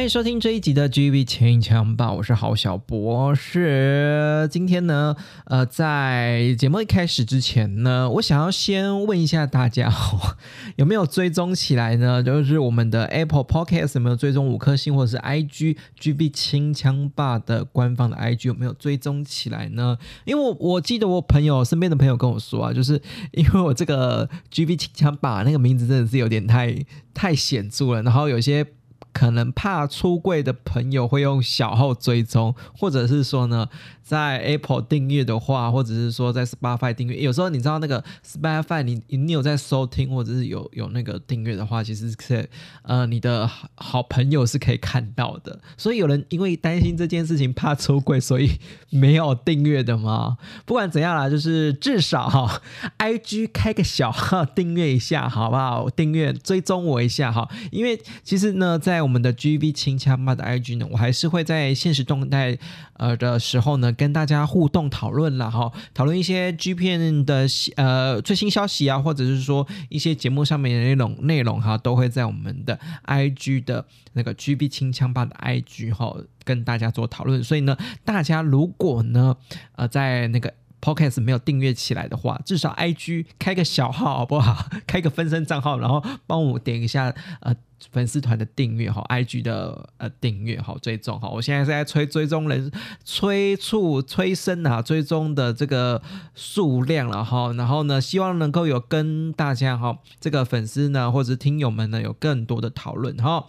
欢迎收听这一集的 GB 前枪吧，我是郝小博士。今天呢，呃，在节目一开始之前呢，我想要先问一下大家，有没有追踪起来呢？就是我们的 Apple Podcast 有没有追踪五颗星，或者是 IG GB 轻枪吧的官方的 IG 有没有追踪起来呢？因为我我记得我朋友身边的朋友跟我说啊，就是因为我这个 GB 轻枪吧那个名字真的是有点太太显著了，然后有些。可能怕出柜的朋友会用小号追踪，或者是说呢，在 Apple 订阅的话，或者是说在 Spotify 订阅，有时候你知道那个 Spotify，你你有在收听或者是有有那个订阅的话，其实是呃你的好朋友是可以看到的。所以有人因为担心这件事情怕出柜，所以没有订阅的吗？不管怎样啦，就是至少哈，IG 开个小号订阅一下好不好？订阅追踪我一下哈，因为其实呢，在在我们的 GB 清枪吧的 IG 呢，我还是会在现实动态呃的时候呢，跟大家互动讨论了哈，讨论一些 G 片的呃最新消息啊，或者是说一些节目上面的那种内容哈，都会在我们的 IG 的那个 GB 清枪吧的 IG 哈跟大家做讨论。所以呢，大家如果呢呃在那个 Podcast 没有订阅起来的话，至少 IG 开个小号好不好？开个分身账号，然后帮我点一下呃。粉丝团的订阅哈，IG 的呃订阅哈，追踪哈，我现在是在催追踪人，催促催生啊，追踪的这个数量了哈，然后呢，希望能够有跟大家哈，这个粉丝呢或者听友们呢有更多的讨论哈。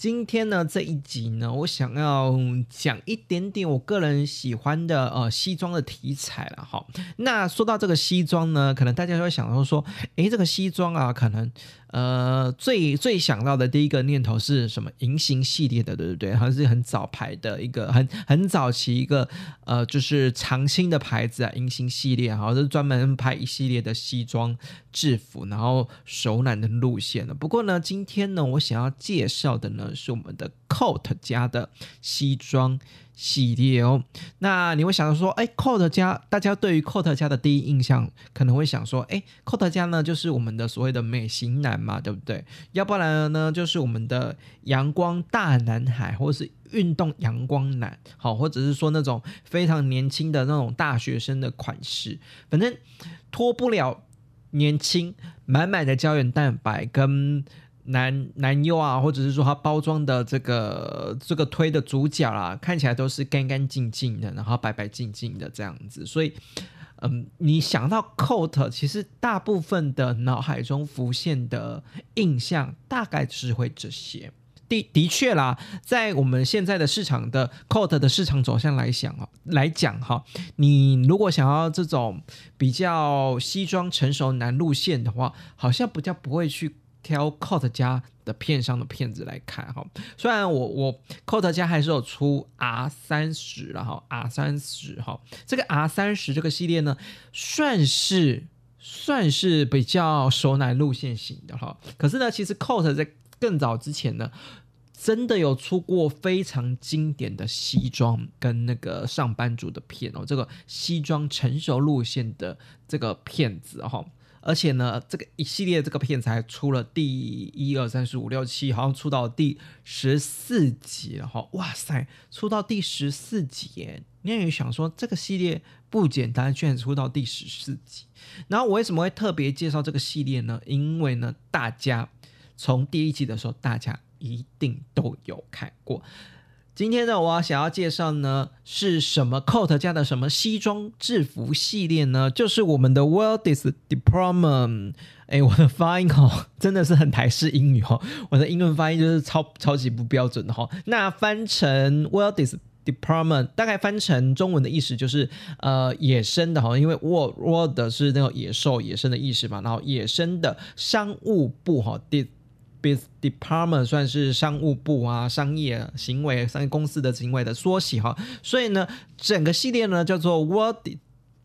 今天呢这一集呢，我想要讲一点点我个人喜欢的呃西装的题材了哈。那说到这个西装呢，可能大家会想到说，诶，这个西装啊，可能。呃，最最想到的第一个念头是什么？银行系列的，对不对？好像是很早牌的一个，很很早期一个，呃，就是长青的牌子啊，银行系列，好像是专门拍一系列的西装制服，然后手揽的路线的。不过呢，今天呢，我想要介绍的呢，是我们的 Coat 家的西装。系列哦，那你会想到说，哎，Coat 家，大家对于 Coat 家的第一印象可能会想说，哎，Coat 家呢就是我们的所谓的美型男嘛，对不对？要不然呢，就是我们的阳光大男孩，或者是运动阳光男，好，或者是说那种非常年轻的那种大学生的款式，反正脱不了年轻，满满的胶原蛋白跟。男男优啊，或者是说他包装的这个这个推的主角啦，看起来都是干干净净的，然后白白净净的这样子，所以，嗯，你想到 coat，其实大部分的脑海中浮现的印象大概是会这些。的的确啦，在我们现在的市场的 coat 的市场走向来讲啊，来讲哈，你如果想要这种比较西装成熟男路线的话，好像比较不会去。挑 Cot 家的片商的片子来看哈，虽然我我 Cot 家还是有出 R 三十然后 R 三十哈，这个 R 三十这个系列呢，算是算是比较熟男路线型的哈。可是呢，其实 Cot 在更早之前呢，真的有出过非常经典的西装跟那个上班族的片哦，这个西装成熟路线的这个片子哈。而且呢，这个一系列这个片才出了第一二三四五六七，好像出到第十四集了哈！哇塞，出到第十四集耶！你也想说这个系列不简单，居然出到第十四集。然后我为什么会特别介绍这个系列呢？因为呢，大家从第一集的时候，大家一定都有看过。今天呢，我想要介绍呢是什么 coat 家的什么西装制服系列呢？就是我们的 World's Department。哎，我的发音哦，真的是很台式英语哦，我的英文发音就是超超级不标准的哈。那翻成 World's department 大概翻成中文的意思就是呃野生的哈，因为 world world 是那个野兽野生的意思嘛，然后野生的商务部哈，d biz department 算是商务部啊，商业行为商业公司的行为的缩写哈，所以呢，整个系列呢叫做 What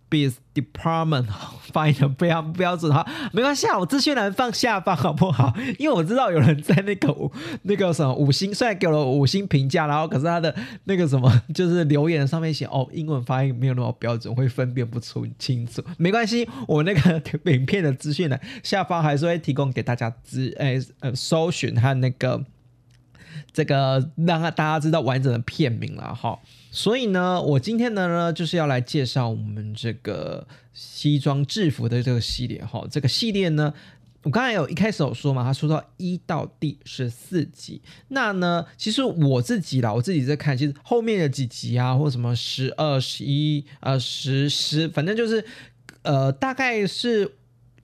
Bees Department 发音的非常标准哈，没关系啊，我资讯栏放下方好不好？因为我知道有人在那个 那个什么五星，虽然给了五星评价，然后可是他的那个什么就是留言上面写哦，英文发音没有那么标准，会分辨不出清楚。没关系，我那个影片的资讯栏下方还是会提供给大家资诶呃搜寻和那个这个让大家知道完整的片名了哈。所以呢，我今天呢呢就是要来介绍我们这个西装制服的这个系列哈。这个系列呢，我刚才有一开始有说嘛，他说到一到第十四集。那呢，其实我自己啦，我自己在看，其实后面的几集啊，或什么十二、十一、呃十十，反正就是呃，大概是。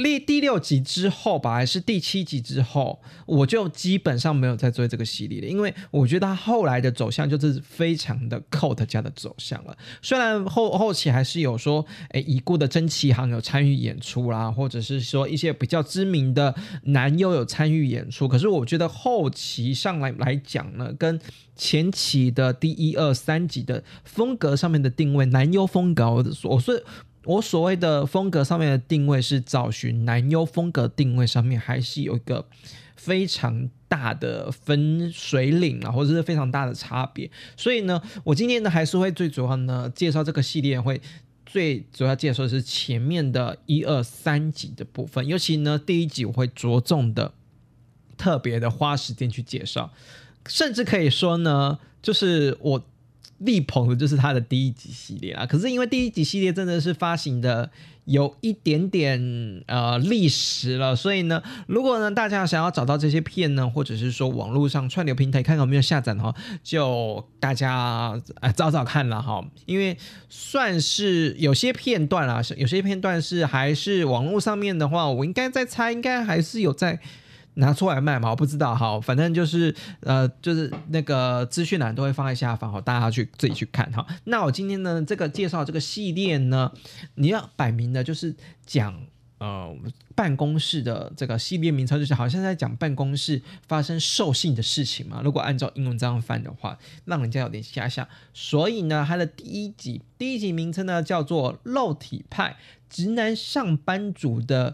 第第六集之后吧，还是第七集之后，我就基本上没有再追这个系列了，因为我觉得他后来的走向就是非常的 cult 家的走向了。虽然后后期还是有说，哎，已故的真奇航有参与演出啦，或者是说一些比较知名的男优有参与演出，可是我觉得后期上来来讲呢，跟前期的第一二三集的风格上面的定位，男优风格，我我是。我所谓的风格上面的定位是找寻男优风格定位上面还是有一个非常大的分水岭啊，或者是非常大的差别。所以呢，我今天呢还是会最主要呢介绍这个系列，会最主要介绍的是前面的一二三集的部分，尤其呢第一集我会着重的特别的花时间去介绍，甚至可以说呢，就是我。力捧的就是他的第一集系列啊，可是因为第一集系列真的是发行的有一点点呃历史了，所以呢，如果呢大家想要找到这些片呢，或者是说网络上串流平台看看有没有下载的话，就大家啊找找看了哈，因为算是有些片段啊，有些片段是还是网络上面的话，我应该在猜，应该还是有在。拿出来卖吗？我不知道，好，反正就是呃，就是那个资讯栏都会放在下方，好，大家去自己去看哈。那我今天呢，这个介绍这个系列呢，你要摆明的就是讲呃办公室的这个系列名称，就是好像在讲办公室发生兽性的事情嘛。如果按照英文这样翻的话，让人家有点遐想。所以呢，它的第一集第一集名称呢叫做《肉体派直男上班族的》。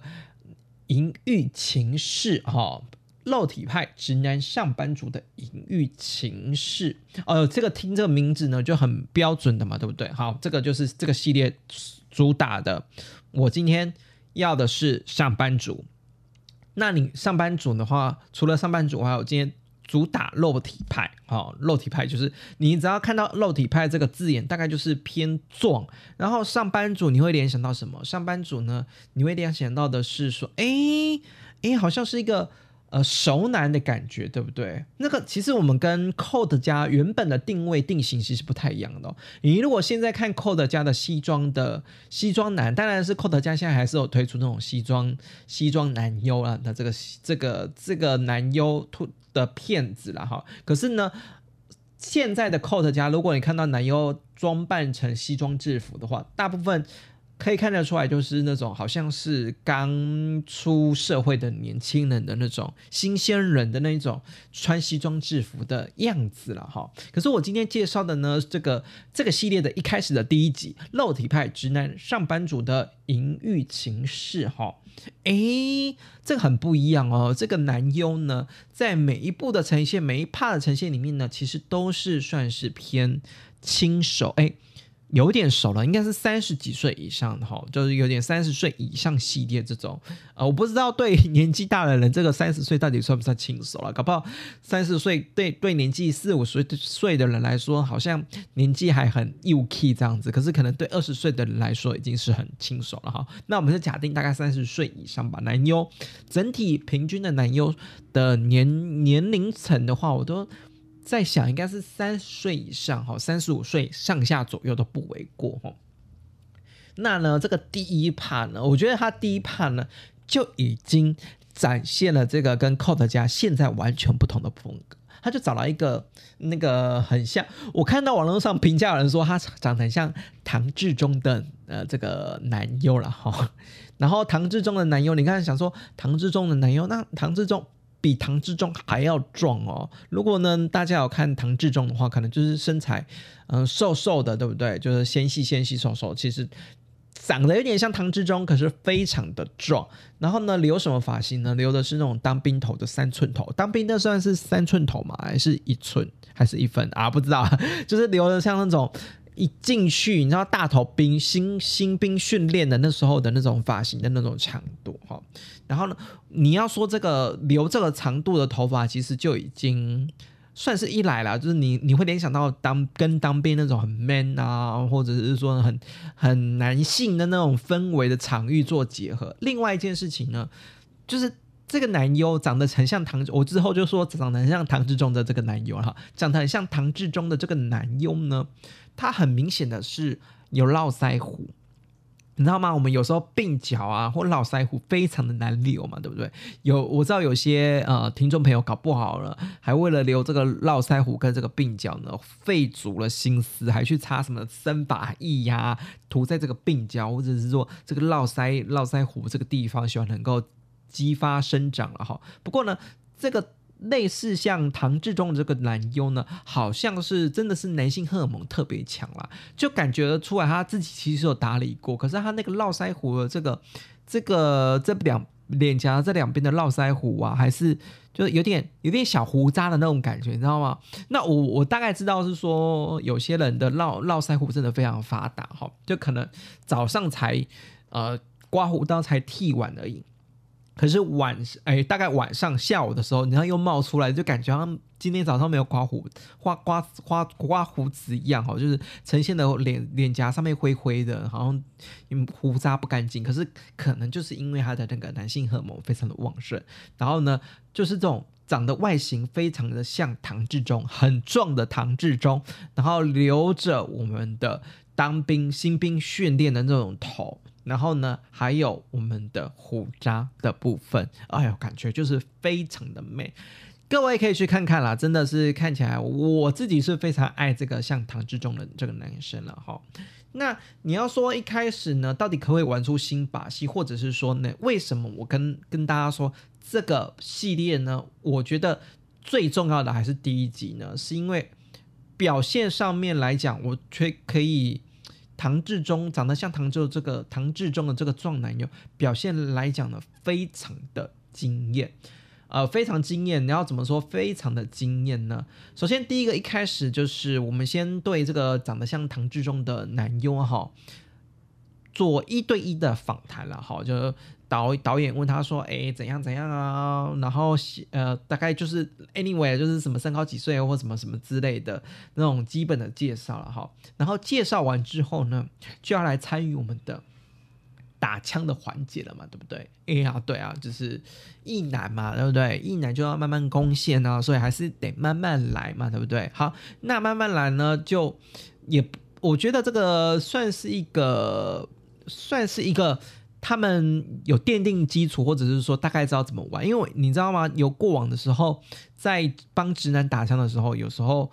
淫欲情事，哈，肉体派直男上班族的淫欲情事，哦，这个听这个名字呢就很标准的嘛，对不对？好，这个就是这个系列主打的。我今天要的是上班族，那你上班族的话，除了上班族，还有今天。主打肉体派，哦，肉体派就是你只要看到肉体派这个字眼，大概就是偏壮。然后上班族你会联想到什么？上班族呢，你会联想到的是说，哎哎，好像是一个。呃，熟男的感觉，对不对？那个其实我们跟 Code 家原本的定位定型其实不太一样的哦。你如果现在看 Code 家的西装的西装男，当然是 Code 家现在还是有推出那种西装西装男优啊那这个这个这个男优突的骗子了哈。可是呢，现在的 Code 家，如果你看到男优装扮成西装制服的话，大部分。可以看得出来，就是那种好像是刚出社会的年轻人的那种新鲜人的那种穿西装制服的样子了哈。可是我今天介绍的呢，这个这个系列的一开始的第一集，肉体派直男上班族的淫欲情事哈，诶，这个很不一样哦。这个男优呢，在每一部的呈现，每一 part 的呈现里面呢，其实都是算是偏轻熟诶。有点熟了，应该是三十几岁以上的哈，就是有点三十岁以上系列这种。呃，我不知道对年纪大的人，这个三十岁到底算不算轻熟了？搞不好三十岁对对年纪四五十岁的人来说，好像年纪还很幼气这样子。可是可能对二十岁的人来说，已经是很轻熟了哈。那我们就假定大概三十岁以上吧。男优整体平均的男优的年年龄层的话，我都。在想应该是三十岁以上哈，三十五岁上下左右都不为过哈。那呢，这个第一趴呢，我觉得他第一趴呢就已经展现了这个跟 Code 家现在完全不同的风格。他就找了一个那个很像，我看到网络上评价有人说他长得很像唐志忠的呃这个男优了哈。然后唐志忠的男优，你看想说唐志忠的男优，那唐志忠比唐志忠还要壮哦。如果呢大家有看唐志忠的话，可能就是身材嗯瘦瘦的，对不对？就是纤细纤细瘦瘦，其实长得有点像唐志忠，可是非常的壮。然后呢，留什么发型呢？留的是那种当兵头的三寸头。当兵的算是三寸头吗？还是一寸？还是一分啊？不知道，就是留的像那种。一进去，你知道大头兵新新兵训练的那时候的那种发型的那种长度哈，然后呢，你要说这个留这个长度的头发，其实就已经算是一来了，就是你你会联想到当跟当兵那种很 man 啊，或者是说很很男性的那种氛围的场域做结合。另外一件事情呢，就是这个男优长得很像唐，我之后就说长得很像唐志忠的这个男优哈，长得很像唐志忠的这个男优呢。他很明显的是有络腮胡，你知道吗？我们有时候鬓角啊或络腮胡非常的难留嘛，对不对？有我知道有些呃听众朋友搞不好了，还为了留这个络腮胡跟这个鬓角呢，费足了心思，还去擦什么生发液呀，涂在这个鬓角或者是说这个络腮络腮胡这个地方，希望能够激发生长了哈。不过呢，这个。类似像唐志忠这个男优呢，好像是真的是男性荷尔蒙特别强啦，就感觉出来他自己其实有打理过，可是他那个络腮胡的这个这个这两脸颊这两边的络腮胡啊，还是就有点有点小胡渣的那种感觉，你知道吗？那我我大概知道是说有些人的络络腮胡真的非常发达哈，就可能早上才呃刮胡刀才剃完而已。可是晚哎，大概晚上下午的时候，你看又冒出来，就感觉像今天早上没有刮胡、刮刮刮刮胡子一样哈，就是呈现的脸脸颊上面灰灰的，好像因为胡渣不干净。可是可能就是因为他的那个男性荷尔蒙非常的旺盛，然后呢，就是这种长得外形非常的像唐志忠，很壮的唐志忠，然后留着我们的当兵新兵训练的那种头。然后呢，还有我们的胡渣的部分，哎呦，感觉就是非常的美。各位可以去看看啦，真的是看起来我自己是非常爱这个像唐志忠的这个男生了哈。那你要说一开始呢，到底可不可以玩出新把戏，或者是说呢，为什么我跟跟大家说这个系列呢？我觉得最重要的还是第一集呢，是因为表现上面来讲，我却可以。唐志忠长得像唐志这个唐志忠的这个壮男友，表现来讲呢，非常的惊艳，呃，非常惊艳。你要怎么说非常的惊艳呢？首先，第一个一开始就是我们先对这个长得像唐志忠的男优哈，做一对一的访谈了哈，就。导导演问他说：“哎，怎样怎样啊？”然后呃，大概就是 anyway，就是什么身高几岁或什么什么之类的那种基本的介绍了哈。然后介绍完之后呢，就要来参与我们的打枪的环节了嘛，对不对？哎呀，对啊，就是一男嘛，对不对？一男就要慢慢攻陷啊，所以还是得慢慢来嘛，对不对？好，那慢慢来呢，就也我觉得这个算是一个，算是一个。他们有奠定基础，或者是说大概知道怎么玩，因为你知道吗？有过往的时候，在帮直男打枪的时候，有时候，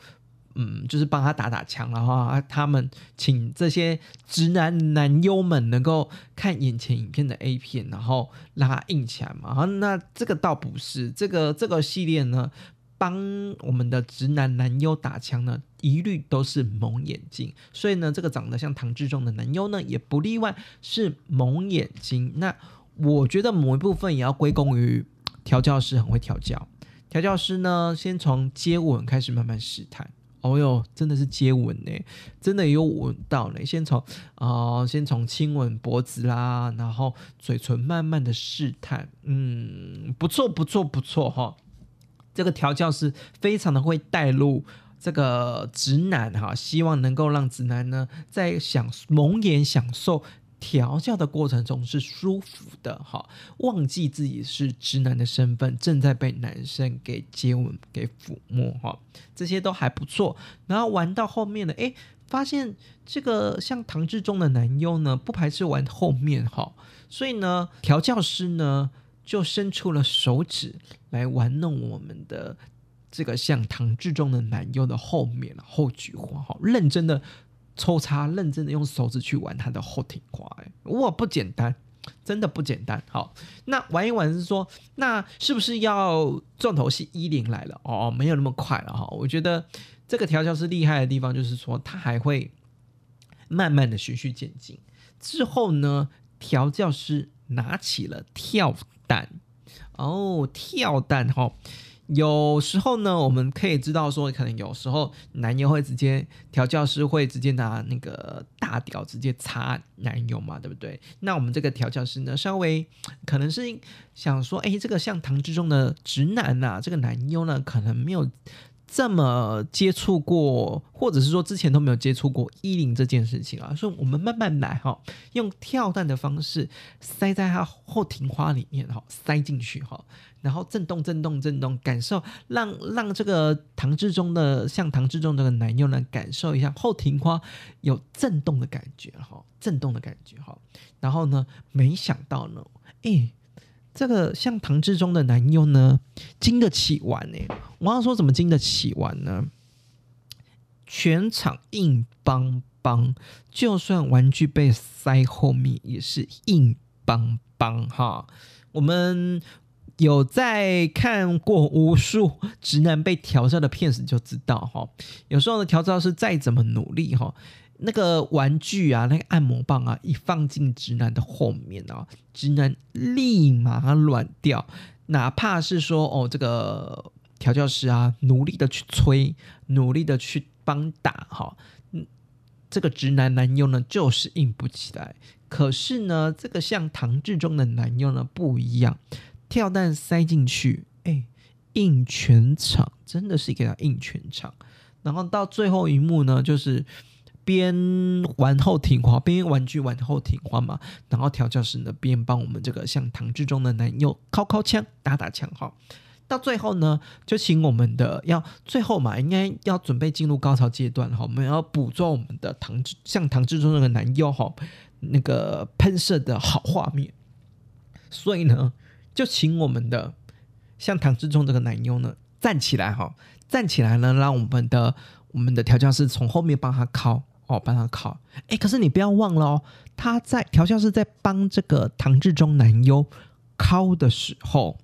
嗯，就是帮他打打枪，然后他们请这些直男男优们能够看眼前影片的 A 片，然后让他硬起来嘛。那这个倒不是这个这个系列呢。帮我们的直男男优打枪呢，一律都是蒙眼睛，所以呢，这个长得像唐志忠的男优呢，也不例外是蒙眼睛。那我觉得某一部分也要归功于调教师很会调教。调教师呢，先从接吻开始慢慢试探。哦哟，真的是接吻呢，真的有吻到呢。先从啊，先从亲吻脖子啦，然后嘴唇慢慢的试探。嗯，不错，不错，不错哈。这个调教师非常的会带入这个直男哈，希望能够让直男呢在享蒙眼享受调教的过程中是舒服的哈，忘记自己是直男的身份，正在被男生给接吻给抚摸哈，这些都还不错。然后玩到后面呢，诶，发现这个像唐志忠的男优呢，不排斥玩后面哈，所以呢，调教师呢。就伸出了手指来玩弄我们的这个像唐志忠的男优的后面后菊花，哈，认真的抽插，认真的用手指去玩他的后庭花，哎，哇，不简单，真的不简单。好，那玩一玩是说，那是不是要重头戏一零来了？哦，没有那么快了哈。我觉得这个调教师厉害的地方就是说，他还会慢慢的循序渐进。之后呢，调教师拿起了跳蛋，哦，跳蛋哈。有时候呢，我们可以知道说，可能有时候男优会直接调教师会直接拿那个大屌直接擦男优嘛，对不对？那我们这个调教师呢，稍微可能是想说，哎，这个像唐之中的直男呐，这个男优呢，可能没有。这么接触过，或者是说之前都没有接触过衣领这件事情啊，所以我们慢慢来哈，用跳蛋的方式塞在它后庭花里面哈，塞进去哈，然后震动震动震动，感受让让这个唐志中的像唐志中这个男优呢，感受一下后庭花有震动的感觉哈，震动的感觉哈，然后呢，没想到呢，哎。这个像唐志忠的男优呢，经得起玩呢。我要说怎么经得起玩呢？全场硬邦邦，就算玩具被塞后面也是硬邦邦哈。我们有在看过无数直男被调教的片子，就知道哈。有时候的调教是再怎么努力哈。那个玩具啊，那个按摩棒啊，一放进直男的后面啊，直男立马软掉。哪怕是说哦，这个调教师啊，努力的去催，努力的去帮打哈，嗯，这个直男男优呢，就是硬不起来。可是呢，这个像唐志中的男优呢，不一样，跳蛋塞进去，哎，硬全场，真的是给他硬全场。然后到最后一幕呢，就是。边玩后庭花，边玩具玩后庭花嘛，然后调教师呢边帮我们这个像唐志忠的男友敲敲枪、打打枪哈。到最后呢，就请我们的要最后嘛，应该要准备进入高潮阶段哈，我们要捕捉我们的唐志像唐志忠那个男友哈，那个喷射的好画面。所以呢，就请我们的像唐志忠这个男优呢站起来哈，站起来呢，让我们的我们的调教师从后面帮他敲。哦，帮他考，哎，可是你不要忘了哦，他在调教师在帮这个唐志忠男优烤的时候，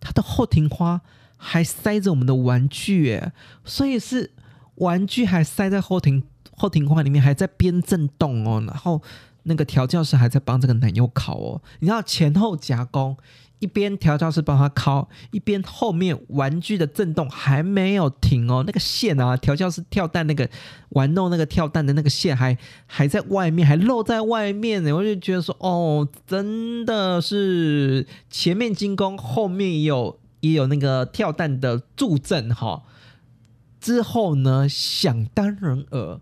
他的后庭花还塞着我们的玩具，哎，所以是玩具还塞在后庭后庭花里面，还在边震动哦，然后那个调教师还在帮这个男优考哦，你知道前后夹攻。一边调教师帮他敲，一边后面玩具的震动还没有停哦，那个线啊，调教师跳蛋那个玩弄那个跳蛋的那个线还还在外面，还露在外面呢。我就觉得说，哦，真的是前面进攻，后面也有也有那个跳蛋的助阵哈。之后呢，想当然尔，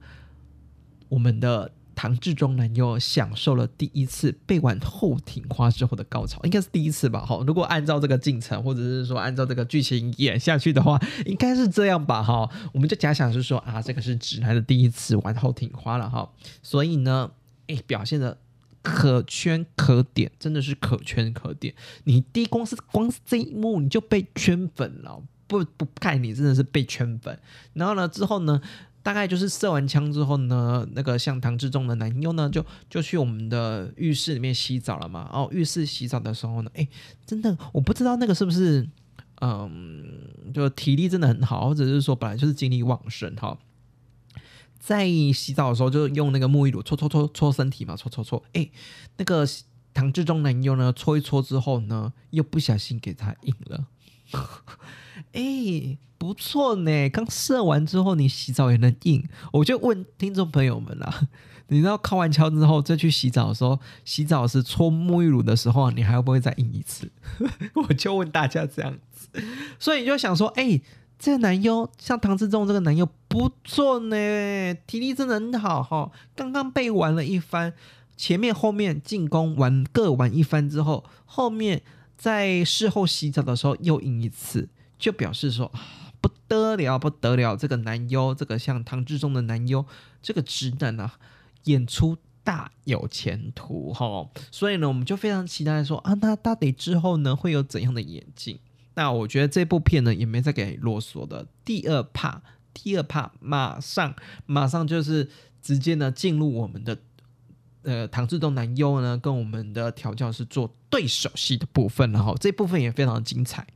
我们的。唐志忠男优享受了第一次背完后庭花之后的高潮，应该是第一次吧？哈，如果按照这个进程，或者是说按照这个剧情演下去的话，应该是这样吧？哈，我们就假想是说啊，这个是直男的第一次玩后庭花了哈，所以呢，哎，表现的可圈可点，真的是可圈可点。你第一光是光是这一幕你就被圈粉了，不不看你真的是被圈粉。然后呢，之后呢？大概就是射完枪之后呢，那个像唐志忠的男优呢，就就去我们的浴室里面洗澡了嘛。哦，浴室洗澡的时候呢，哎，真的我不知道那个是不是，嗯，就体力真的很好，或者是说本来就是精力旺盛哈。在洗澡的时候就用那个沐浴露搓搓搓搓身体嘛，搓搓搓。哎，那个唐志忠男优呢，搓一搓之后呢，又不小心给他硬了。哎，不错呢！刚射完之后，你洗澡也能硬。我就问听众朋友们啦，你知道敲完敲之后再去洗澡的时候，洗澡时搓沐浴乳的时候，你还会不会再硬一次？我就问大家这样子，所以你就想说，哎，这个男优像唐志忠这个男优不错呢，体力真的很好哈。刚刚被玩了一番，前面后面进攻玩各玩一番之后，后面。在事后洗澡的时候又赢一次，就表示说得了不得了，这个男优，这个像唐志忠的男优，这个直男啊，演出大有前途哈。所以呢，我们就非常期待说啊，那到底之后呢会有怎样的演进？那我觉得这部片呢也没再给啰嗦的。第二 part，第二 part 马上马上就是直接呢进入我们的呃唐志东男优呢跟我们的调教师做对手戏的部分了哈，这部分也非常精彩。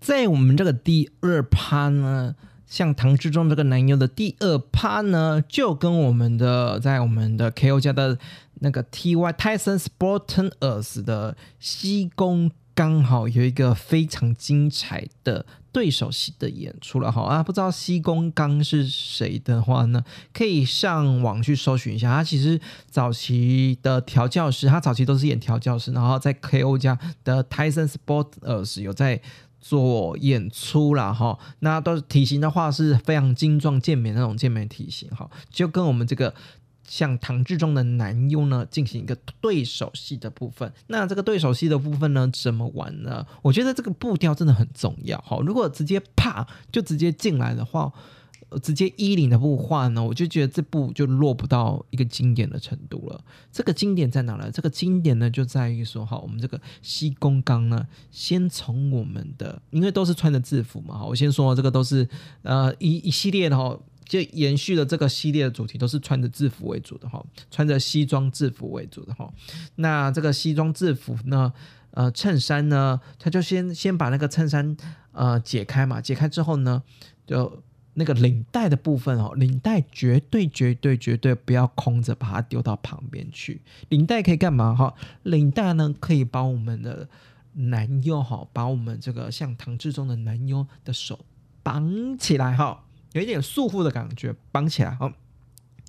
在我们这个第二趴呢，像唐志忠这个男优的第二趴呢，就跟我们的在我们的 KO 家的那个 TY Tyson Sporters 的西宫刚好有一个非常精彩的对手戏的演出了哈啊，不知道西宫刚是谁的话呢，可以上网去搜寻一下。他其实早期的调教师，他早期都是演调教师，然后在 KO 家的 Tyson Sporters 有在。做演出啦哈，那都是体型的话是非常精壮健美那种健美体型哈，就跟我们这个像唐志忠的男优呢进行一个对手戏的部分。那这个对手戏的部分呢怎么玩呢？我觉得这个步调真的很重要哈。如果直接啪就直接进来的话。直接衣领的步换呢，我就觉得这部就落不到一个经典的程度了。这个经典在哪呢？这个经典呢就在于说，哈，我们这个西宫刚呢，先从我们的，因为都是穿着制服嘛，哈，我先说这个都是呃一一系列的哈，就延续了这个系列的主题，都是穿着制服为主的哈，穿着西装制服为主的哈。那这个西装制服呢，呃，衬衫呢，他就先先把那个衬衫呃解开嘛，解开之后呢，就。那个领带的部分哦，领带绝对绝对绝对不要空着，把它丢到旁边去。领带可以干嘛哈？领带呢可以把我们的男优哈，把我们这个像唐志忠的男优的手绑起来哈，有一点束缚的感觉，绑起来哈。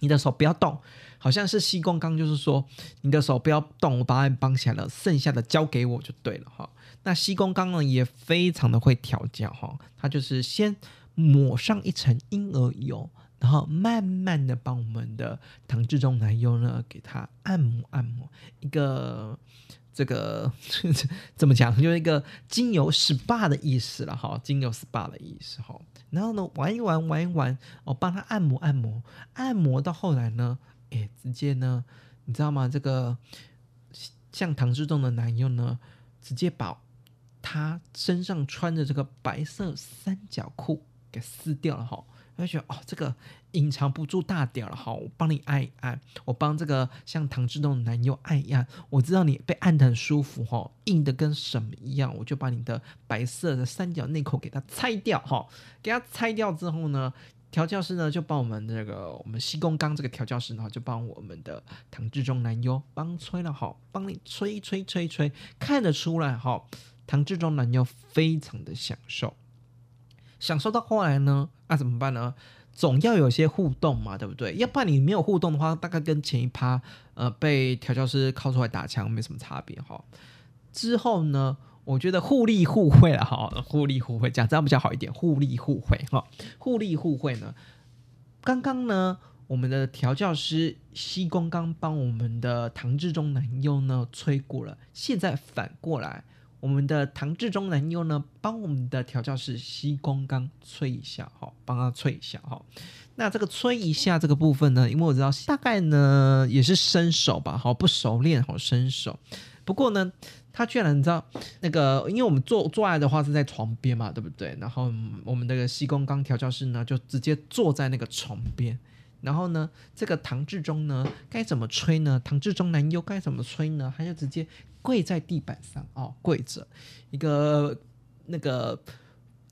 你的手不要动，好像是西宫刚就是说，你的手不要动，我把它绑起来了，剩下的交给我就对了哈。那西宫刚呢也非常的会调教哈，他就是先。抹上一层婴儿油，然后慢慢的帮我们的唐志忠男友呢，给他按摩按摩，一个这个怎么讲，就是一个精油 SPA 的意思了哈，精油 SPA 的意思哈。然后呢，玩一玩，玩一玩，哦帮他按摩按摩，按摩到后来呢，哎，直接呢，你知道吗？这个像唐志忠的男优呢，直接把他身上穿着这个白色三角裤。给撕掉了哈，就觉得哦，这个隐藏不住大屌了哈，我帮你按一按，我帮这个像唐志东的男友按一按，我知道你被按的很舒服哈，硬的跟什么一样，我就把你的白色的三角内裤给它拆掉哈，给它拆掉之后呢，调教师呢就帮我们这个我们西宫刚这个调教师呢就帮我们的唐志忠男优帮吹了哈，帮你吹吹吹吹，看得出来哈，唐志忠男优非常的享受。享受到后来呢，那怎么办呢？总要有些互动嘛，对不对？要不然你没有互动的话，大概跟前一趴呃被调教师靠出来打枪没什么差别哈。之后呢，我觉得互利互惠了哈，互利互惠讲这样比较好一点，互利互惠哈，互利互惠呢。刚刚呢，我们的调教师西光刚帮我们的唐志忠男优呢吹过了，现在反过来。我们的唐志忠男优呢，帮我们的调教师西宫刚吹一下哈，帮他吹一下哈。那这个吹一下这个部分呢，因为我知道大概呢也是新手吧，好不熟练，好新手。不过呢，他居然你知道那个，因为我们坐坐爱的话是在床边嘛，对不对？然后我们那个西宫刚调教师呢，就直接坐在那个床边。然后呢，这个唐志忠呢，该怎么吹呢？唐志忠男优该怎么吹呢？他就直接跪在地板上哦，跪着，一个那个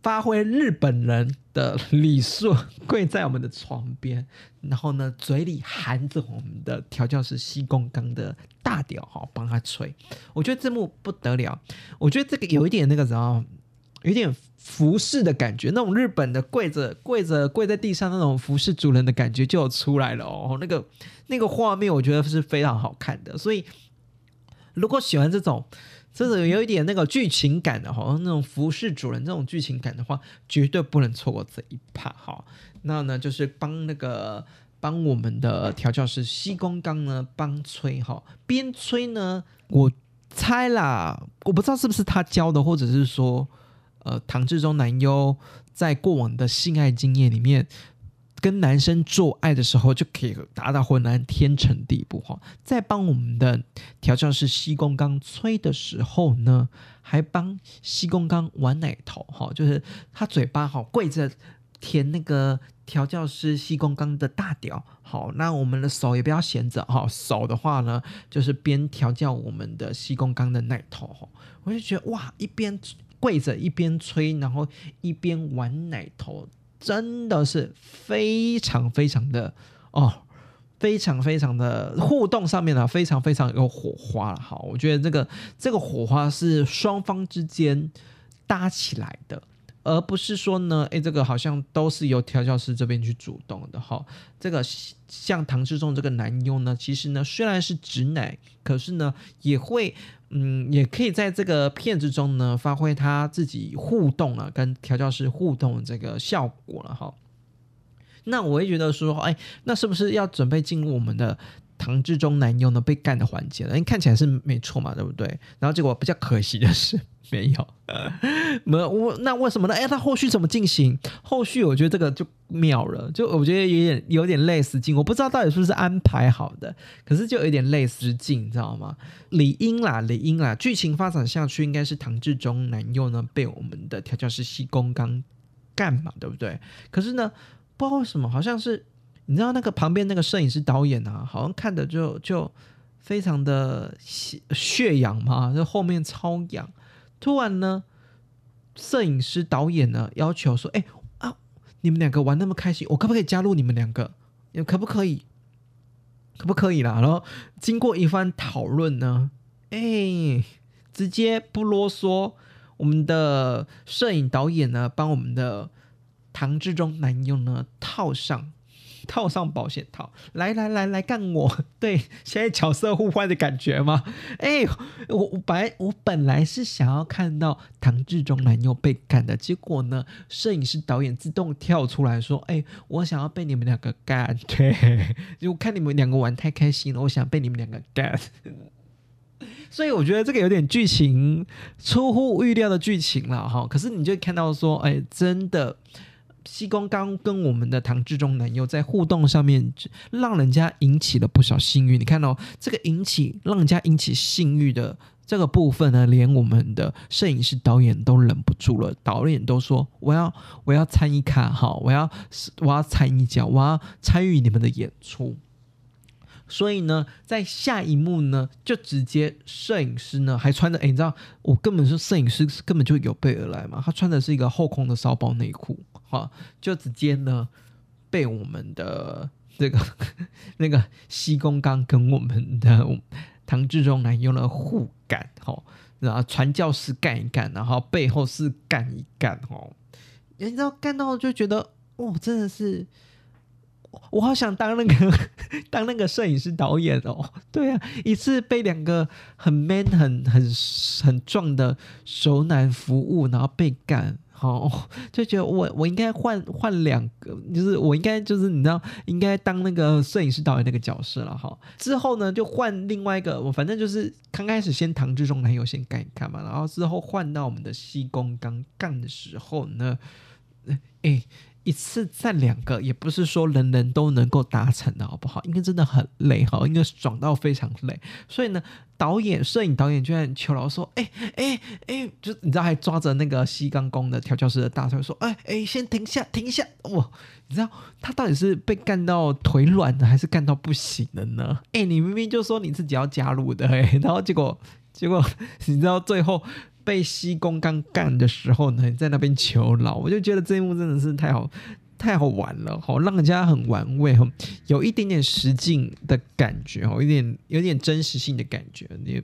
发挥日本人的礼数，跪在我们的床边，然后呢，嘴里含着我们的调教师西宫刚的大屌哈，帮他吹。我觉得这幕不得了，我觉得这个有一点那个什么。有点服侍的感觉，那种日本的跪着跪着跪在地上那种服侍主人的感觉就出来了哦。那个那个画面，我觉得是非常好看的。所以，如果喜欢这种这种有一点那个剧情感的哈，那种服侍主人这种剧情感的话，绝对不能错过这一趴哈。那呢，就是帮那个帮我们的调教师西宫刚呢帮吹哈，边吹呢，我猜啦，我不知道是不是他教的，或者是说。呃，唐志忠男优在过往的性爱经验里面，跟男生做爱的时候就可以达到浑然天成地步哈。在帮我们的调教师西宫刚吹的时候呢，还帮西宫刚玩奶头哈，就是他嘴巴好跪着舔那个调教师西宫刚的大屌。好，那我们的手也不要闲着哈，手的话呢，就是边调教我们的西宫刚的奶头哈。我就觉得哇，一边跪着一边吹，然后一边玩奶头。真的是非常非常的哦，非常非常的互动上面呢，非常非常有火花了。好，我觉得这个这个火花是双方之间搭起来的，而不是说呢，哎，这个好像都是由调教师这边去主动的。哈，这个像唐志忠这个男佣呢，其实呢虽然是直男，可是呢也会。嗯，也可以在这个片子中呢，发挥他自己互动了，跟调教师互动这个效果了哈。那我会觉得说，哎，那是不是要准备进入我们的唐志中男佣呢被干的环节了？因为看起来是没错嘛，对不对？然后结果比较可惜的是。没有，没有我那为什么呢？哎，他后续怎么进行？后续我觉得这个就妙了，就我觉得有点有点类似劲，我不知道到底是不是安排好的，可是就有点类似劲，你知道吗？理应啦，理应啦，剧情发展下去应该是唐志忠男友呢被我们的调教师西宫刚干嘛，对不对？可是呢，不知道为什么，好像是你知道那个旁边那个摄影师导演啊，好像看的就就非常的血血痒嘛，就后面超痒。突然呢，摄影师导演呢要求说：“哎啊，你们两个玩那么开心，我可不可以加入你们两个？可不可以？可不可以啦？”然后经过一番讨论呢，哎，直接不啰嗦，我们的摄影导演呢帮我们的唐志忠男优呢套上。套上保险套，来来来来干我！对，现在角色互换的感觉吗？哎，我我本来我本来是想要看到唐志忠男友被干的，结果呢，摄影师导演自动跳出来说：“哎，我想要被你们两个干。”对，就看你们两个玩太开心了，我想被你们两个干。所以我觉得这个有点剧情出乎预料的剧情了哈。可是你就看到说，哎，真的。西宫刚跟我们的唐志忠男友在互动上面，让人家引起了不少性欲。你看到这个引起让人家引起性欲的这个部分呢，连我们的摄影师导演都忍不住了，导演都说我要我要参与卡哈，我要我要参与脚，我要参与你们的演出。所以呢，在下一幕呢，就直接摄影师呢还穿着，哎，你知道我根本是摄影师，根本就有备而来嘛，他穿的是一个后空的骚包内裤。好，就直接呢被我们的这个 那个西宫刚跟我们的唐志忠男用了互干，哈，然后传教士干一干，然后背后是干一干，哦，你知道干到就觉得，哦，真的是，我好想当那个 当那个摄影师导演哦，对啊，一次被两个很 man 很很很壮的熟男服务，然后被干。好，就觉得我我应该换换两个，就是我应该就是你知道，应该当那个摄影师导演那个角色了哈。之后呢，就换另外一个，我反正就是刚开始先唐志忠男友先干一干嘛，然后之后换到我们的西宫刚干的时候呢，哎。一次占两个，也不是说人人都能够达成的，好不好？应该真的很累哈，应该爽到非常累。所以呢，导演、摄影导演就在求饶说：“哎哎哎，就你知道，还抓着那个西刚宫的调教师的大腿说：‘哎哎，先停下，停下！’哇，你知道他到底是被干到腿软的，还是干到不行了呢？哎，你明明就说你自己要加入的，哎，然后结果结果你知道最后。”被西宫刚干的时候呢，在那边求饶，我就觉得这一幕真的是太好，太好玩了，好让人家很玩味，哈，有一点点实境的感觉，哈，有点有点真实性的感觉，你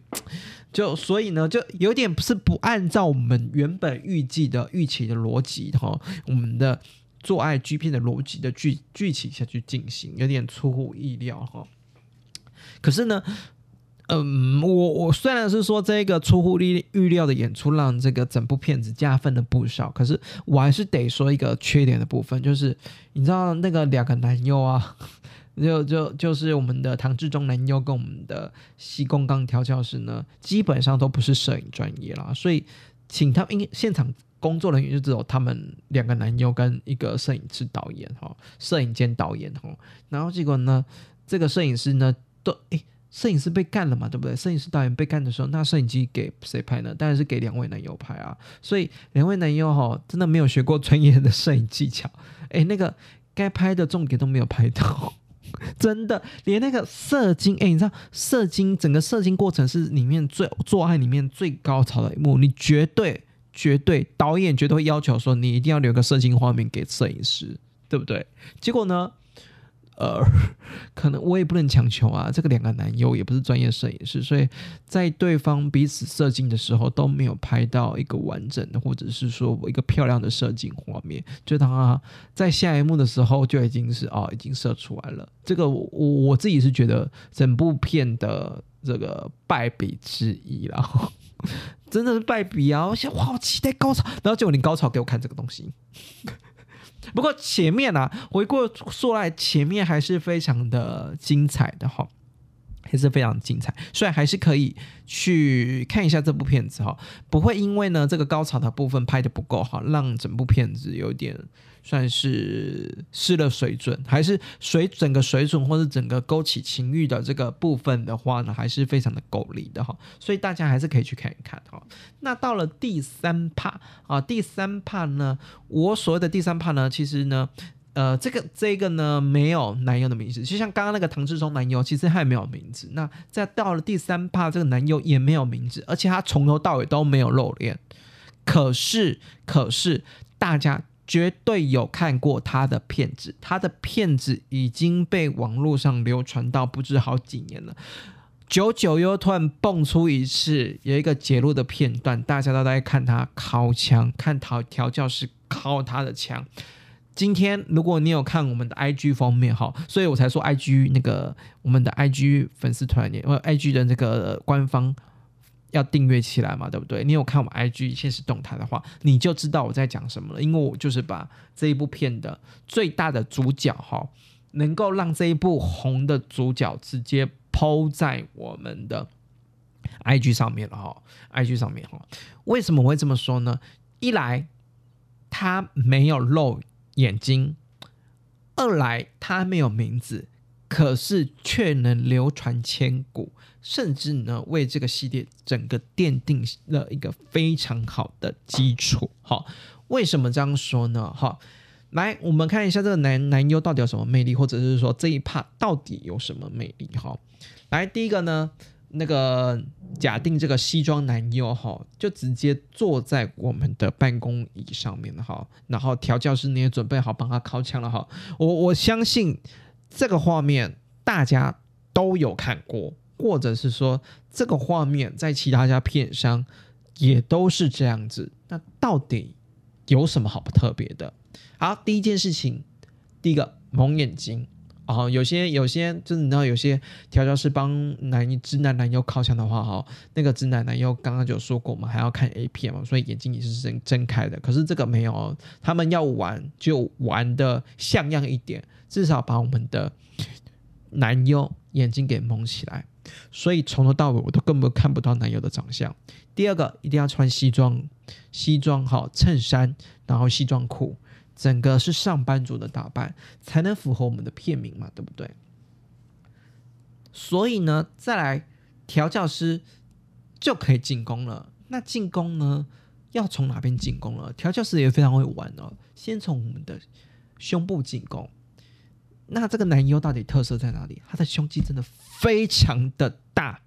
就所以呢，就有点不是不按照我们原本预计的预期的逻辑，哈，我们的做爱 G 片的逻辑的剧剧情下去进行，有点出乎意料，哈，可是呢。嗯，我我虽然是说这个出乎预预料的演出让这个整部片子加分了不少，可是我还是得说一个缺点的部分，就是你知道那个两个男优啊，就就就是我们的唐志忠男优跟我们的西宫刚调教师呢，基本上都不是摄影专业啦，所以请他们现场。工作人员就只有他们两个男优跟一个摄影师导演哈，摄影兼导演哈。然后结果呢，这个摄影师呢，都诶，摄影师被干了嘛，对不对？摄影师导演被干的时候，那摄影机给谁拍呢？当然是给两位男优拍啊。所以两位男优哈，真的没有学过专业的摄影技巧，诶，那个该拍的重点都没有拍到。真的，连那个射精，哎，你知道射精整个射精过程是里面最做爱里面最高潮的一幕，你绝对绝对导演绝对会要求说你一定要留个射精画面给摄影师，对不对？结果呢？呃，可能我也不能强求啊。这个两个男优也不是专业摄影师，所以在对方彼此射精的时候都没有拍到一个完整的，或者是说我一个漂亮的射精画面。就当他在下一幕的时候就已经是哦，已经射出来了。这个我我自己是觉得整部片的这个败笔之一了，真的是败笔啊！我想我好期待高潮，然后结果你高潮给我看这个东西。不过前面啊，回过说来，前面还是非常的精彩的哈，还是非常精彩，所以还是可以去看一下这部片子哈，不会因为呢这个高潮的部分拍的不够好，让整部片子有点。算是失了水准，还是水整个水准，或者整个勾起情欲的这个部分的话呢，还是非常的够力的哈。所以大家还是可以去看一看哈。那到了第三帕啊，第三帕呢，我所谓的第三帕呢，其实呢，呃，这个这个呢没有男友的名字，就像刚刚那个唐志忠男友，其实他也没有名字。那在到了第三趴，这个男友也没有名字，而且他从头到尾都没有露脸。可是，可是大家。绝对有看过他的片子，他的片子已经被网络上流传到不知好几年了。九九又突然蹦出一次，有一个揭露的片段，大家都在看他敲枪，看调调教师敲他的枪。今天如果你有看我们的 IG 封面哈，所以我才说 IG 那个我们的 IG 粉丝团里，或 IG 的那个官方。要订阅起来嘛，对不对？你有看我们 IG 现实动态的话，你就知道我在讲什么了。因为我就是把这一部片的最大的主角哈，能够让这一部红的主角直接抛在我们的 IG 上面了哈，IG 上面哈。为什么会这么说呢？一来他没有露眼睛，二来他没有名字。可是却能流传千古，甚至呢为这个系列整个奠定了一个非常好的基础。好，为什么这样说呢？哈，来，我们看一下这个男男优到底有什么魅力，或者是说这一趴到底有什么魅力？哈，来，第一个呢，那个假定这个西装男优哈，就直接坐在我们的办公椅上面哈，然后调教师你也准备好帮他靠枪了哈，我我相信。这个画面大家都有看过，或者是说这个画面在其他家片商也都是这样子。那到底有什么好特别的？好，第一件事情，第一个蒙眼睛啊，有些有些就是你知道，有些调教师帮男直男男优靠墙的话，哈，那个直男男优刚刚就说过嘛，还要看 A 片嘛，所以眼睛也是睁睁开的。可是这个没有，他们要玩就玩的像样一点。至少把我们的男优眼睛给蒙起来，所以从头到尾我都根本看不到男友的长相。第二个，一定要穿西装，西装好衬衫，然后西装裤，整个是上班族的打扮，才能符合我们的片名嘛，对不对？所以呢，再来调教师就可以进攻了。那进攻呢，要从哪边进攻了？调教师也非常会玩哦，先从我们的胸部进攻。那这个男优到底特色在哪里？他的胸肌真的非常的大，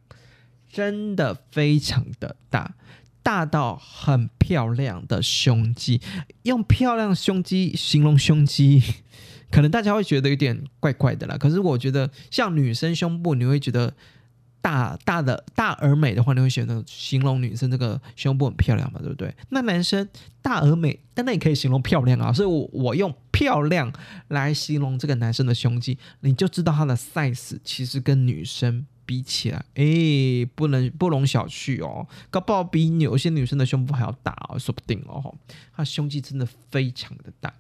真的非常的大，大到很漂亮的胸肌。用漂亮胸肌形容胸肌，可能大家会觉得有点怪怪的啦。可是我觉得，像女生胸部，你会觉得。大大的大而美的话，你会选择形容女生这个胸部很漂亮嘛？对不对？那男生大而美，但那也可以形容漂亮啊。所以，我我用漂亮来形容这个男生的胸肌，你就知道他的 size 其实跟女生比起来，哎，不能不容小觑哦，搞不好比有些女生的胸部还要大哦，说不定哦，他胸肌真的非常的大。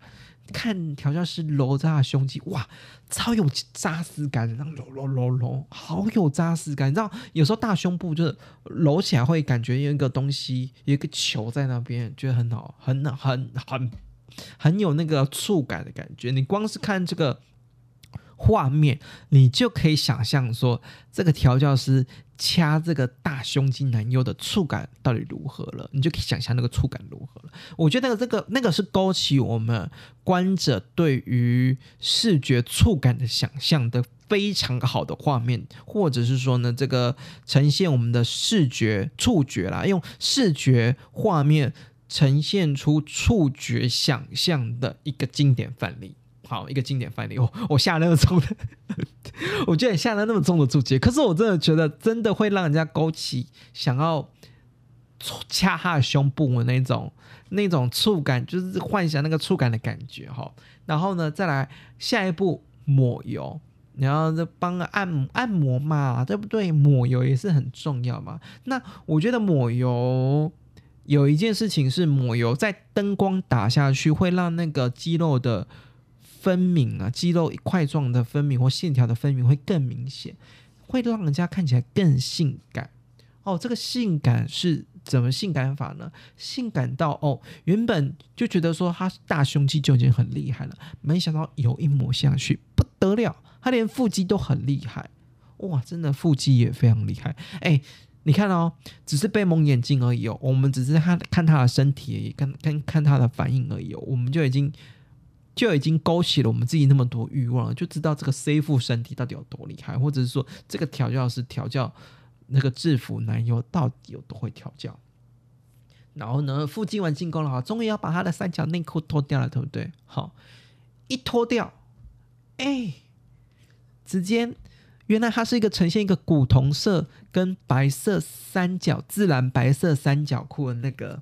看调教师揉他的胸肌，哇，超有扎实感，然后揉揉揉揉，好有扎实感。你知道，有时候大胸部就是揉起来会感觉有一个东西，有一个球在那边，觉得很好，很很很很有那个触感的感觉。你光是看这个。画面，你就可以想象说，这个调教师掐这个大胸肌男优的触感到底如何了？你就可以想象那个触感如何了。我觉得那个这个那个是勾起我们观者对于视觉触感的想象的非常好的画面，或者是说呢，这个呈现我们的视觉触觉啦，用视觉画面呈现出触觉想象的一个经典范例。好，一个经典范例。我我下那么重的，我觉得下了那么重的注解，可是我真的觉得，真的会让人家勾起想要掐他的胸部的那种那种触感，就是幻想那个触感的感觉哈。然后呢，再来下一步抹油，然后再帮按按摩嘛，对不对？抹油也是很重要嘛。那我觉得抹油有一件事情是抹油，在灯光打下去会让那个肌肉的。分明啊，肌肉块状的分明或线条的分明会更明显，会让人家看起来更性感哦。这个性感是怎么性感法呢？性感到哦，原本就觉得说他大胸肌就已经很厉害了，没想到油一抹下去不得了，他连腹肌都很厉害哇！真的腹肌也非常厉害。哎，你看哦，只是被蒙眼睛而已哦，我们只是看看他的身体，看看看他的反应而已哦，我们就已经。就已经勾起了我们自己那么多欲望，就知道这个 C 副身体到底有多厉害，或者是说这个调教师调教那个制服男优到底有多会调教。然后呢，副今晚进攻了哈，终于要把他的三角内裤脱掉了，对不对？好，一脱掉，哎，直接原来它是一个呈现一个古铜色跟白色三角自然白色三角裤的那个。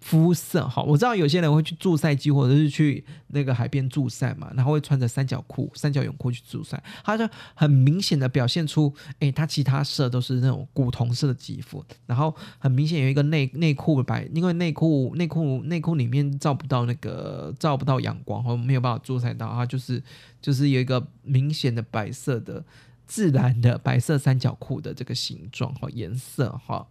肤色哈，我知道有些人会去助赛季或者是去那个海边助赛嘛，然后会穿着三角裤、三角泳裤去助赛，他就很明显的表现出，哎，他其他色都是那种古铜色的肌肤，然后很明显有一个内内裤白，因为内裤内裤内裤里面照不到那个照不到阳光，或没有办法助赛到，它就是就是有一个明显的白色的自然的白色三角裤的这个形状和颜色哈，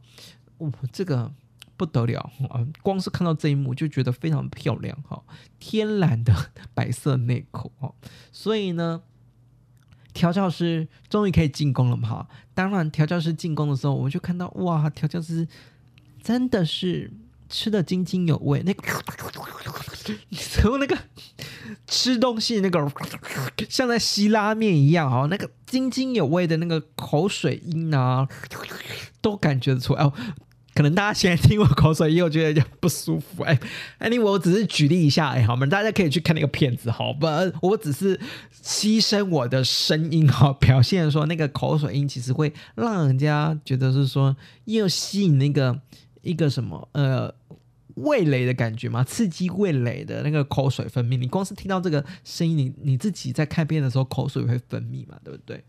哦，这个。不得了啊！光是看到这一幕就觉得非常漂亮哈，天然的白色内裤哦。所以呢，调教师终于可以进攻了嘛哈！当然，调教师进攻的时候，我们就看到哇，调教师真的是吃的津津有味，那个 从那个吃东西那个像在吸拉面一样哈，那个津津有味的那个口水音啊，都感觉得出来哦。可能大家现在听我口水音，我觉得有点不舒服。哎哎，你我只是举例一下，哎，好吗？大家可以去看那个片子，好吧？我只是牺牲我的声音，哈，表现说那个口水音其实会让人家觉得是说又吸引那个一个什么呃味蕾的感觉嘛，刺激味蕾的那个口水分泌。你光是听到这个声音，你你自己在看片的时候口水会分泌嘛，对不对？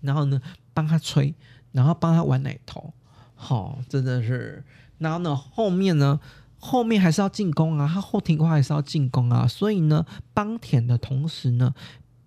然后呢，帮他吹，然后帮他玩奶头。好，真的是，然后呢，后面呢，后面还是要进攻啊，他后庭的话还是要进攻啊，所以呢，帮舔的同时呢，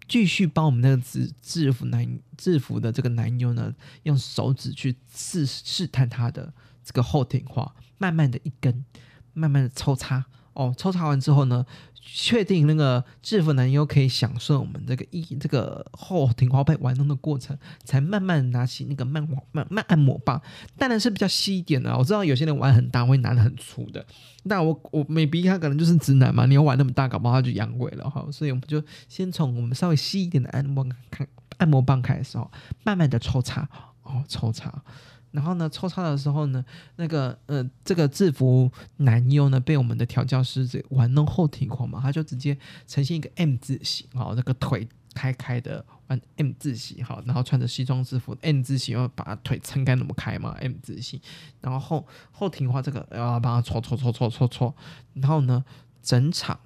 继续帮我们那个制制服男制服的这个男优呢，用手指去试试探他的这个后庭话，慢慢的一根，慢慢的抽插，哦，抽插完之后呢。确定那个制服男优可以享受我们这个一这个后庭花被玩弄的过程，才慢慢拿起那个慢慢慢按摩棒，当然是比较细一点的。我知道有些人玩很大会拿的很粗的，那我我 maybe 他可能就是直男嘛，你要玩那么大，搞不好他就阳痿了哈。所以我们就先从我们稍微细一点的按摩看按摩棒开始哦，慢慢的抽插哦，抽插。然后呢，抽插的时候呢，那个呃，这个制服男优呢，被我们的调教师这玩弄后庭狂嘛，他就直接呈现一个 M 字形，哈，那个腿开开的玩 M 字形，哈，然后穿着西装制服 M 字形，要把腿撑开那么开嘛，M 字形，然后后后庭话这个要帮他搓搓搓搓搓搓，然后呢，整场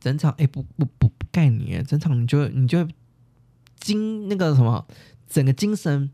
整场哎不不不不盖你，整场你就你就精那个什么。整个精神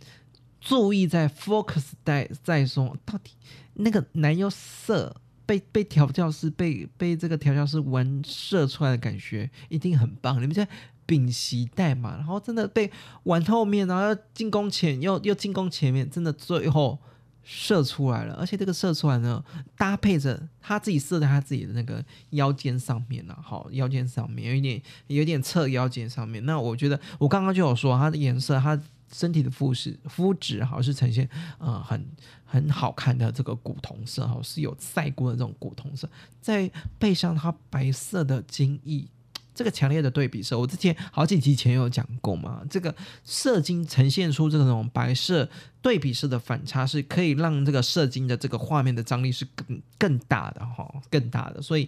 注意在 focus 在在说，到底那个男优射被被调教师被被这个调教师玩射出来的感觉一定很棒。你们在屏息带嘛，然后真的被玩后面，然后进攻前又又进攻前面，真的最后。射出来了，而且这个射出来呢，搭配着他自己射在他自己的那个腰间上面了，好，腰间上面有一点有点侧腰间上面。那我觉得我刚刚就有说，它的颜色，它身体的肤质肤质好像是呈现呃很很好看的这个古铜色，哈，是有晒过的这种古铜色，再配上它白色的金翼。这个强烈的对比色，我之前好几集前有讲过嘛。这个射精呈现出这种白色对比色的反差，是可以让这个射精的这个画面的张力是更更大的哈，更大的。所以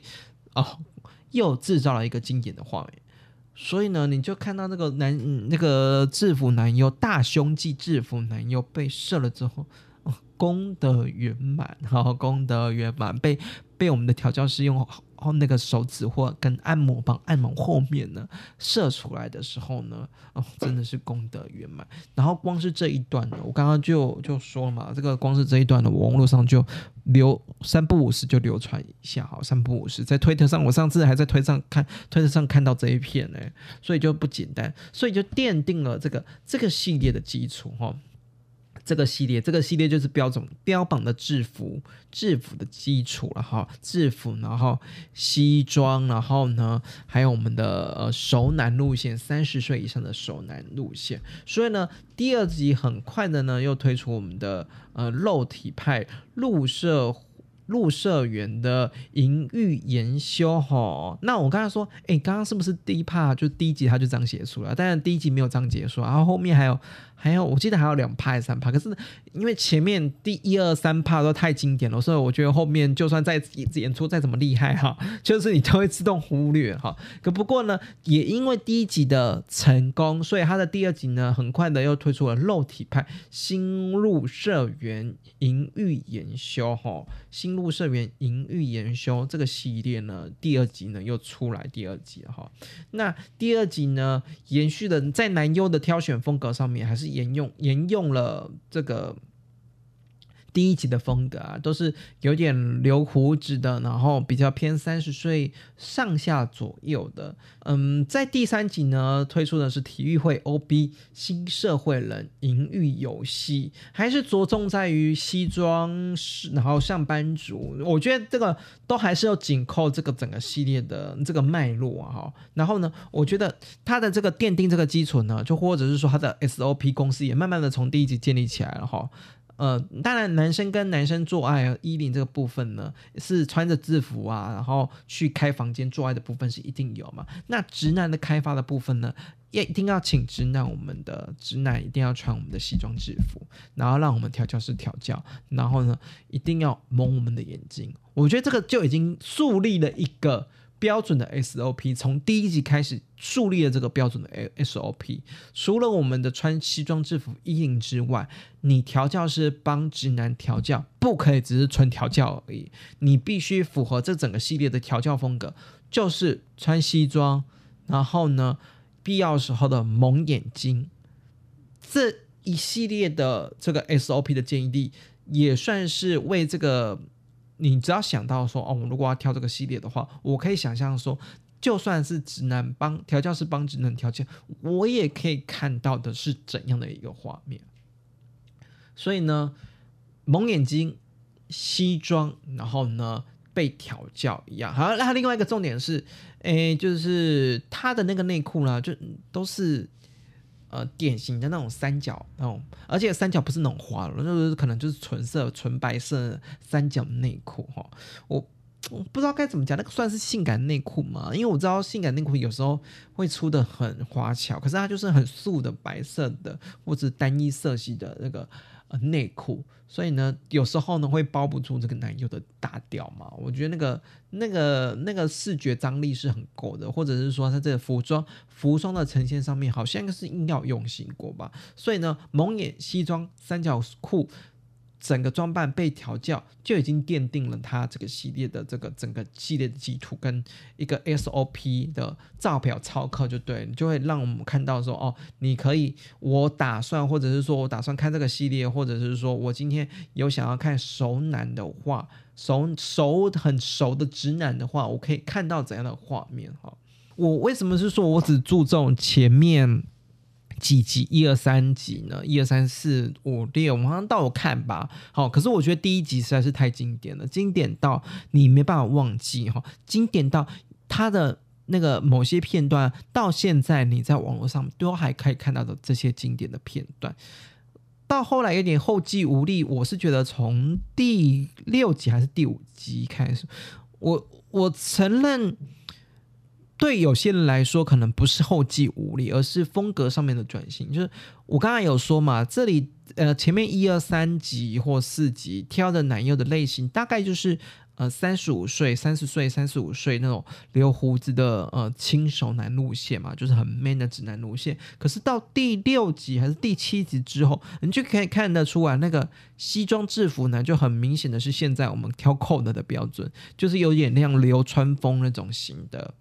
哦，又制造了一个经典的画面。所以呢，你就看到那个男那个制服男优大胸肌制服男优被射了之后，功德圆满，哈，功德圆满，被被我们的调教师用。然后那个手指或跟按摩棒按摩后面呢，射出来的时候呢，哦，真的是功德圆满。然后光是这一段呢，我刚刚就就说了嘛，这个光是这一段呢，我网络上就流三不五时就流传一下，好，三不五时在推特上，我上次还在推上看推特上看到这一片呢，所以就不简单，所以就奠定了这个这个系列的基础哈。这个系列，这个系列就是标准标榜的制服，制服的基础了哈，制服，然后西装，然后呢，还有我们的呃熟男路线，三十岁以上的熟男路线。所以呢，第二集很快的呢，又推出我们的呃肉体派入社。入社员的淫欲研修哈，那我刚才说，哎，刚刚是不是第一 part 就第一集他就这样结束了？但是第一集没有这样结束，然后后面还有还有，我记得还有两趴三趴可是因为前面第一二三趴都太经典了，所以我觉得后面就算再演出再怎么厉害哈，就是你都会自动忽略哈。可不过呢，也因为第一集的成功，所以他的第二集呢，很快的又推出了肉体派新入社员淫欲研修哈新。陆社员淫欲研修这个系列呢，第二集呢又出来第二集了哈。那第二集呢，延续的在男优的挑选风格上面，还是沿用沿用了这个。第一集的风格啊，都是有点留胡子的，然后比较偏三十岁上下左右的。嗯，在第三集呢，推出的是体育会 OB 新社会人淫欲游戏，还是着重在于西装，然后上班族。我觉得这个都还是要紧扣这个整个系列的这个脉络啊。哈，然后呢，我觉得它的这个奠定这个基础呢，就或者是说它的 SOP 公司也慢慢的从第一集建立起来了哈。呃，当然，男生跟男生做爱，衣领这个部分呢，是穿着制服啊，然后去开房间做爱的部分是一定有嘛。那直男的开发的部分呢，也一定要请直男，我们的直男一定要穿我们的西装制服，然后让我们调教师调教，然后呢，一定要蒙我们的眼睛。我觉得这个就已经树立了一个。标准的 SOP 从第一集开始树立了这个标准的 SOP。除了我们的穿西装制服衣领之外，你调教是帮直男调教，不可以只是纯调教而已。你必须符合这整个系列的调教风格，就是穿西装，然后呢，必要时候的蒙眼睛。这一系列的这个 SOP 的建议力，也算是为这个。你只要想到说哦，我如果要跳这个系列的话，我可以想象说，就算是直男帮调教师帮直男调教，我也可以看到的是怎样的一个画面。所以呢，蒙眼睛、西装，然后呢被调教一样。好，那另外一个重点是，诶，就是他的那个内裤呢，就都是。呃，典型的那种三角那种，而且三角不是那种花了，就是可能就是纯色、纯白色三角内裤哈。我我不知道该怎么讲，那个算是性感内裤吗？因为我知道性感内裤有时候会出的很花巧，可是它就是很素的白色的或者单一色系的那个。内裤，所以呢，有时候呢会包不住这个男友的大屌嘛。我觉得那个、那个、那个视觉张力是很够的，或者是说他这个服装、服装的呈现上面好像是硬要用心过吧。所以呢，蒙眼西装三角裤整个装扮被调教，就已经奠定了它这个系列的这个整个系列的基础跟一个 SOP 的照表操课，就对，你就会让我们看到说，哦，你可以，我打算，或者是说我打算看这个系列，或者是说我今天有想要看熟男的话，熟熟很熟的直男的话，我可以看到怎样的画面哈？我为什么是说我只注重前面？几集一二三集呢？一二三四五六，我们好像都有看吧。好，可是我觉得第一集实在是太经典了，经典到你没办法忘记哈，经典到它的那个某些片段，到现在你在网络上都还可以看到的这些经典的片段。到后来有点后继无力，我是觉得从第六集还是第五集开始，我我承认。对有些人来说，可能不是后继无力，而是风格上面的转型。就是我刚才有说嘛，这里呃前面一二三集或四集挑的男优的类型，大概就是呃三十五岁、三十岁、三十五岁那种留胡子的呃轻熟男路线嘛，就是很 man 的直男路线。可是到第六集还是第七集之后，你就可以看得出来，那个西装制服男就很明显的是现在我们挑 code 的标准，就是有点像流川枫那种型的。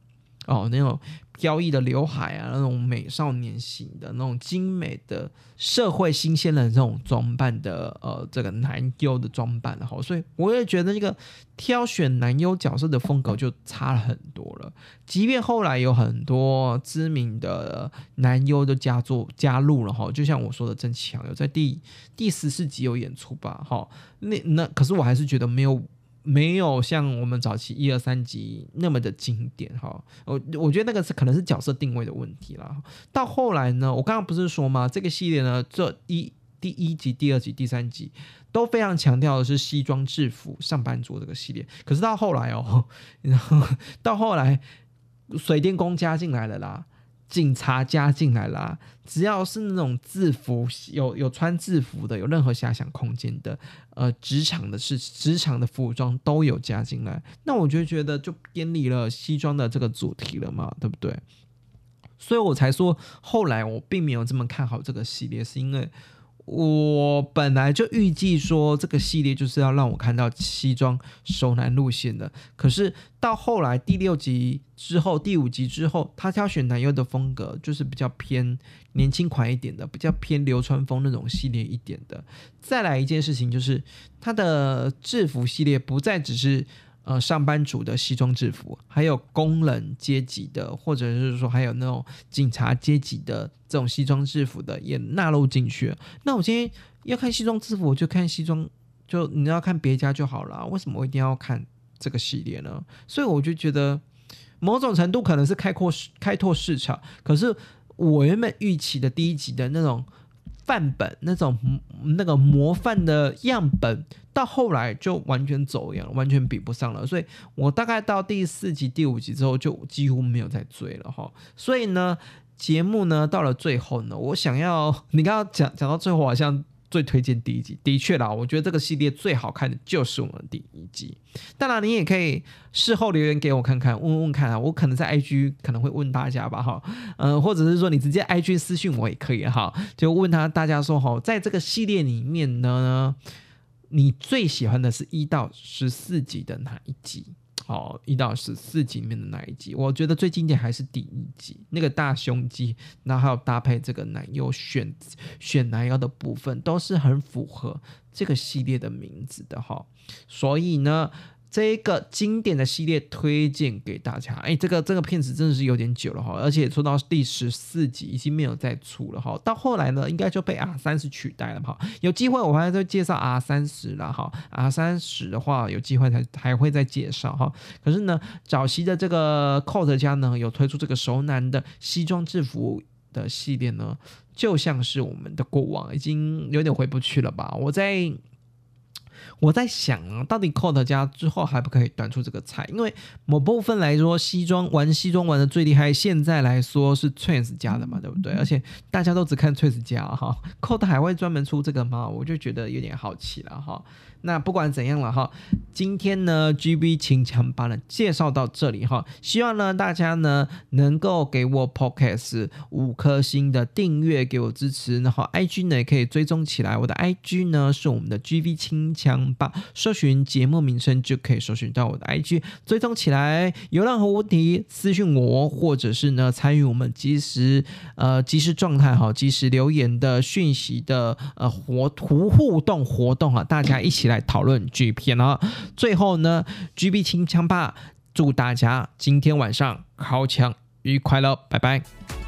哦，那种飘逸的刘海啊，那种美少年型的那种精美的社会新鲜人这种装扮的，呃，这个男优的装扮哈，所以我也觉得这个挑选男优角色的风格就差了很多了。即便后来有很多知名的男优都加入加入了哈，就像我说的郑强有在第第十四集有演出吧，哈，那那可是我还是觉得没有。没有像我们早期一二三集那么的经典哈，我我觉得那个是可能是角色定位的问题啦。到后来呢，我刚刚不是说吗？这个系列呢，这一第一集、第二集、第三集都非常强调的是西装制服上班族这个系列。可是到后来哦，然后到后来水电工加进来了啦。警察加进来啦，只要是那种制服有有穿制服的，有任何遐想空间的，呃，职场的事职场的服装都有加进来，那我就觉得就偏离了西装的这个主题了嘛，对不对？所以我才说后来我并没有这么看好这个系列，是因为。我本来就预计说这个系列就是要让我看到西装熟男路线的，可是到后来第六集之后、第五集之后，他挑选男优的风格就是比较偏年轻款一点的，比较偏流川枫那种系列一点的。再来一件事情就是他的制服系列不再只是。呃，上班族的西装制服，还有工人阶级的，或者是说还有那种警察阶级的这种西装制服的，也纳入进去。那我今天要看西装制服，我就看西装，就你要看别家就好了。为什么我一定要看这个系列呢？所以我就觉得，某种程度可能是开阔开拓市场。可是我原本预期的第一集的那种。范本那种那个模范的样本，到后来就完全走样，完全比不上了。所以我大概到第四集、第五集之后，就几乎没有再追了哈。所以呢，节目呢到了最后呢，我想要你刚刚讲讲到最后，好像。最推荐第一集，的确啦，我觉得这个系列最好看的就是我们第一集。当然，你也可以事后留言给我看看，问问看啊，我可能在 IG 可能会问大家吧，哈，嗯，或者是说你直接 IG 私信我也可以哈，就问他大家说哈，在这个系列里面呢，你最喜欢的是一到十四集的哪一集？哦，一到十四集里面的哪一集？我觉得最经典还是第一集那个大胸肌，然后还有搭配这个男优选选男优的部分，都是很符合这个系列的名字的哈。所以呢。这个经典的系列推荐给大家，哎，这个这个片子真的是有点久了哈，而且出到第十四集已经没有再出了哈，到后来呢，应该就被 R 三十取代了哈。有机会我还会介绍 R 三十了哈，R 三十的话有机会才还会再介绍哈。可是呢，早期的这个 Coat 家呢有推出这个熟男的西装制服的系列呢，就像是我们的过往已经有点回不去了吧？我在。我在想啊，到底 Coat 家之后还不可以端出这个菜？因为某部分来说，西装玩西装玩的最厉害，现在来说是 Trans 家的嘛，对不对？而且大家都只看 Trans 家哈，Coat 还会专门出这个吗？我就觉得有点好奇了哈。那不管怎样了哈，今天呢，GB 清枪吧呢介绍到这里哈，希望呢大家呢能够给我 Podcast 五颗星的订阅，给我支持，然后 IG 呢也可以追踪起来，我的 IG 呢是我们的 GB 清枪吧，搜寻节目名称就可以搜寻到我的 IG，追踪起来，有任何问题私信我，或者是呢参与我们即时呃即时状态哈，即时留言的讯息的呃活图互动活动啊，大家一起来。来讨论剧片啊！最后呢，GB 清枪吧，祝大家今天晚上好枪愉快了，拜拜。